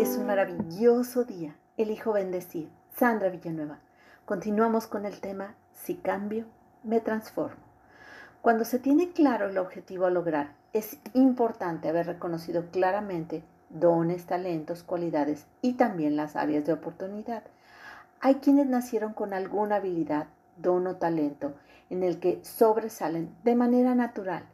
Es un maravilloso día. Elijo bendecir. Sandra Villanueva. Continuamos con el tema Si cambio, me transformo. Cuando se tiene claro el objetivo a lograr, es importante haber reconocido claramente dones, talentos, cualidades y también las áreas de oportunidad. Hay quienes nacieron con alguna habilidad, don o talento en el que sobresalen de manera natural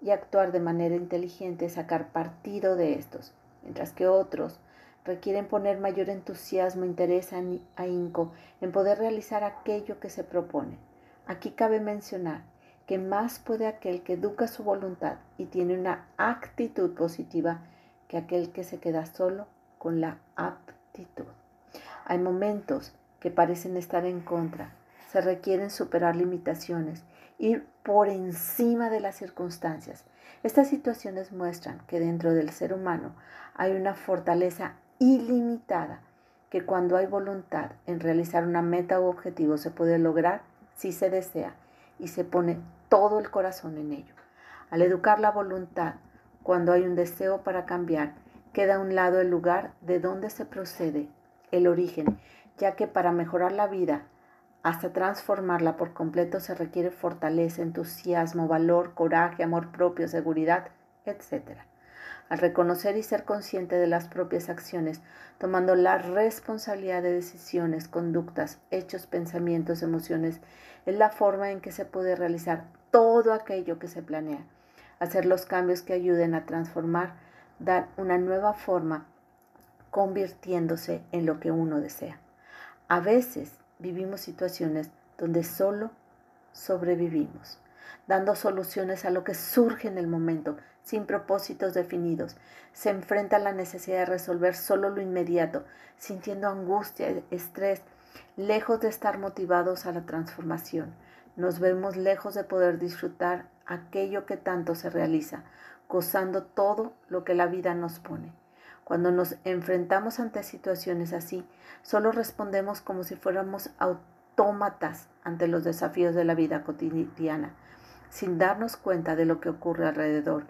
y actuar de manera inteligente, sacar partido de estos, mientras que otros requieren poner mayor entusiasmo, interés ahínco en poder realizar aquello que se propone. Aquí cabe mencionar que más puede aquel que educa su voluntad y tiene una actitud positiva que aquel que se queda solo con la aptitud. Hay momentos que parecen estar en contra, se requieren superar limitaciones, ir por encima de las circunstancias. Estas situaciones muestran que dentro del ser humano hay una fortaleza ilimitada que cuando hay voluntad en realizar una meta u objetivo se puede lograr si se desea y se pone todo el corazón en ello. Al educar la voluntad, cuando hay un deseo para cambiar, queda a un lado el lugar de donde se procede, el origen, ya que para mejorar la vida, hasta transformarla por completo se requiere fortaleza, entusiasmo, valor, coraje, amor propio, seguridad, etc al reconocer y ser consciente de las propias acciones, tomando la responsabilidad de decisiones, conductas, hechos, pensamientos, emociones, es la forma en que se puede realizar todo aquello que se planea, hacer los cambios que ayuden a transformar, dar una nueva forma, convirtiéndose en lo que uno desea. A veces vivimos situaciones donde solo sobrevivimos, dando soluciones a lo que surge en el momento, sin propósitos definidos. Se enfrenta a la necesidad de resolver solo lo inmediato, sintiendo angustia, estrés, lejos de estar motivados a la transformación. Nos vemos lejos de poder disfrutar aquello que tanto se realiza, gozando todo lo que la vida nos pone. Cuando nos enfrentamos ante situaciones así, solo respondemos como si fuéramos autómatas ante los desafíos de la vida cotidiana, sin darnos cuenta de lo que ocurre alrededor,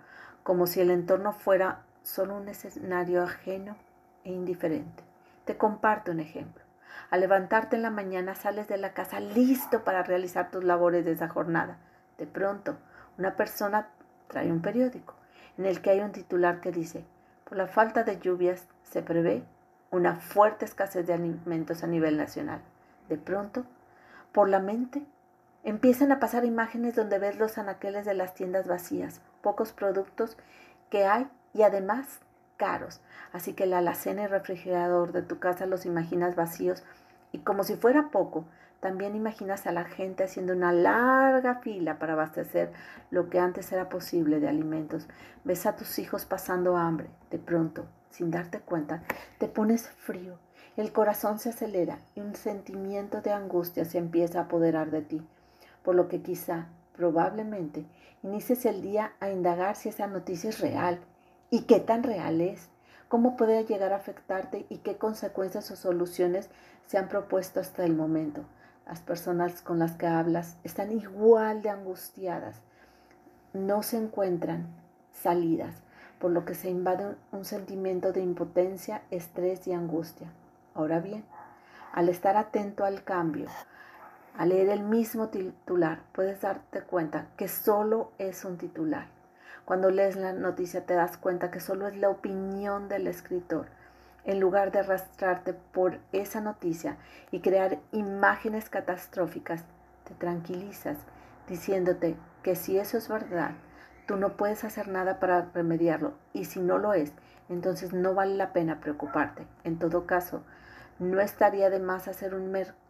como si el entorno fuera solo un escenario ajeno e indiferente. Te comparto un ejemplo. Al levantarte en la mañana sales de la casa listo para realizar tus labores de esa jornada. De pronto, una persona trae un periódico en el que hay un titular que dice, por la falta de lluvias se prevé una fuerte escasez de alimentos a nivel nacional. De pronto, por la mente Empiezan a pasar imágenes donde ves los anaqueles de las tiendas vacías, pocos productos que hay y además caros. Así que la alacena y refrigerador de tu casa los imaginas vacíos y como si fuera poco, también imaginas a la gente haciendo una larga fila para abastecer lo que antes era posible de alimentos. Ves a tus hijos pasando hambre. De pronto, sin darte cuenta, te pones frío. El corazón se acelera y un sentimiento de angustia se empieza a apoderar de ti por lo que quizá, probablemente, inicies el día a indagar si esa noticia es real y qué tan real es, cómo puede llegar a afectarte y qué consecuencias o soluciones se han propuesto hasta el momento. Las personas con las que hablas están igual de angustiadas, no se encuentran salidas, por lo que se invade un sentimiento de impotencia, estrés y angustia. Ahora bien, al estar atento al cambio, al leer el mismo titular, puedes darte cuenta que solo es un titular. Cuando lees la noticia te das cuenta que solo es la opinión del escritor. En lugar de arrastrarte por esa noticia y crear imágenes catastróficas, te tranquilizas diciéndote que si eso es verdad, tú no puedes hacer nada para remediarlo y si no lo es, entonces no vale la pena preocuparte. En todo caso, no estaría de más hacer un mercado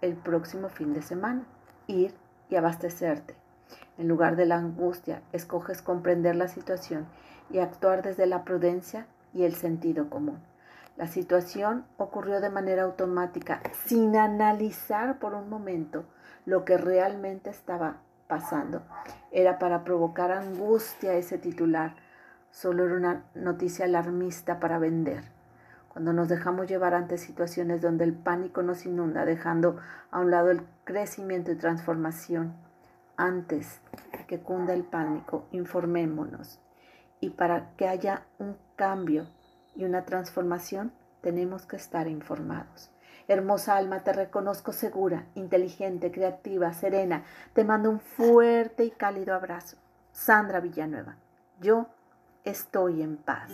el próximo fin de semana, ir y abastecerte. En lugar de la angustia, escoges comprender la situación y actuar desde la prudencia y el sentido común. La situación ocurrió de manera automática, sin analizar por un momento lo que realmente estaba pasando. Era para provocar angustia ese titular. Solo era una noticia alarmista para vender cuando nos dejamos llevar ante situaciones donde el pánico nos inunda, dejando a un lado el crecimiento y transformación. Antes de que cunda el pánico, informémonos. Y para que haya un cambio y una transformación, tenemos que estar informados. Hermosa alma, te reconozco segura, inteligente, creativa, serena. Te mando un fuerte y cálido abrazo. Sandra Villanueva, yo estoy en paz.